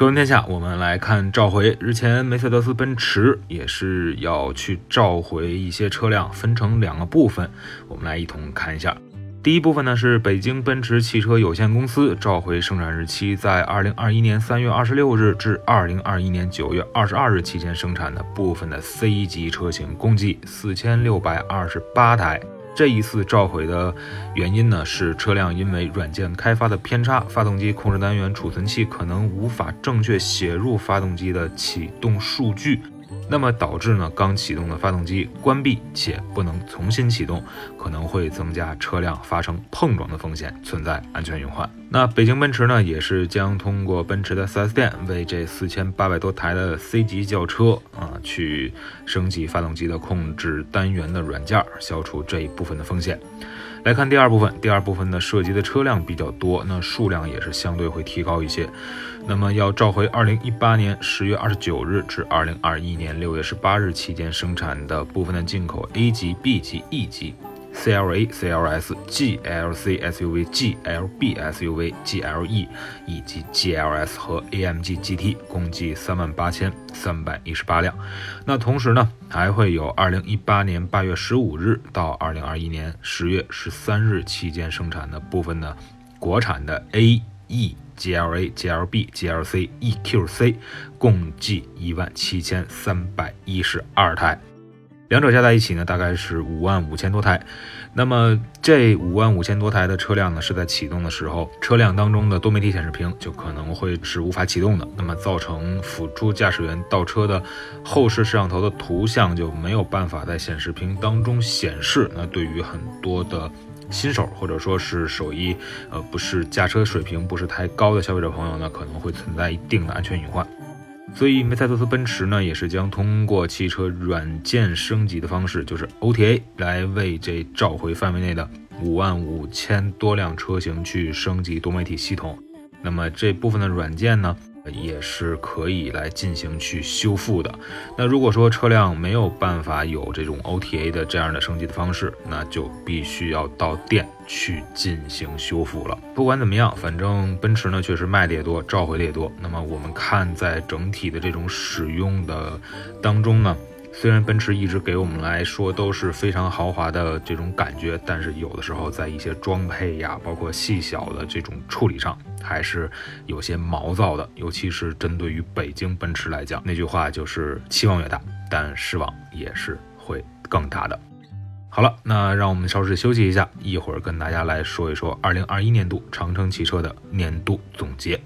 车闻天下，我们来看召回。日前，梅赛德斯奔驰也是要去召回一些车辆，分成两个部分，我们来一同看一下。第一部分呢是北京奔驰汽车有限公司召回生产日期在二零二一年三月二十六日至二零二一年九月二十二日期间生产的部分的 C 级车型，共计四千六百二十八台。这一次召回的原因呢，是车辆因为软件开发的偏差，发动机控制单元储存器可能无法正确写入发动机的启动数据。那么导致呢，刚启动的发动机关闭且不能重新启动，可能会增加车辆发生碰撞的风险，存在安全隐患。那北京奔驰呢，也是将通过奔驰的 4S 店为这四千八百多台的 C 级轿车啊，去升级发动机的控制单元的软件，消除这一部分的风险。来看第二部分，第二部分呢涉及的车辆比较多，那数量也是相对会提高一些。那么要召回二零一八年十月二十九日至二零二一年六月十八日期间生产的部分的进口 A 级、B 级、E 级。CLA、CLS、GLC SUV、GLB SUV、GLE 以及 GLS 和 AMG GT 共计三万八千三百一十八辆。那同时呢，还会有二零一八年八月十五日到二零二一年十月十三日期间生产的部分的国产的 A、E、GLA、GLB、GLC、EQC 共计一万七千三百一十二台。两者加在一起呢，大概是五万五千多台。那么这五万五千多台的车辆呢，是在启动的时候，车辆当中的多媒体显示屏就可能会是无法启动的，那么造成辅助驾驶员倒车的后视摄像头的图像就没有办法在显示屏当中显示。那对于很多的新手或者说是手艺呃不是驾车水平不是太高的消费者朋友呢，可能会存在一定的安全隐患。所以，梅赛德斯奔驰呢，也是将通过汽车软件升级的方式，就是 OTA，来为这召回范围内的五万五千多辆车型去升级多媒体系统。那么这部分的软件呢？也是可以来进行去修复的。那如果说车辆没有办法有这种 OTA 的这样的升级的方式，那就必须要到店去进行修复了。不管怎么样，反正奔驰呢确实卖的也多，召回的也多。那么我们看在整体的这种使用的当中呢。虽然奔驰一直给我们来说都是非常豪华的这种感觉，但是有的时候在一些装配呀，包括细小的这种处理上，还是有些毛躁的。尤其是针对于北京奔驰来讲，那句话就是期望越大，但失望也是会更大的。好了，那让我们稍事休息一下，一会儿跟大家来说一说二零二一年度长城汽车的年度总结。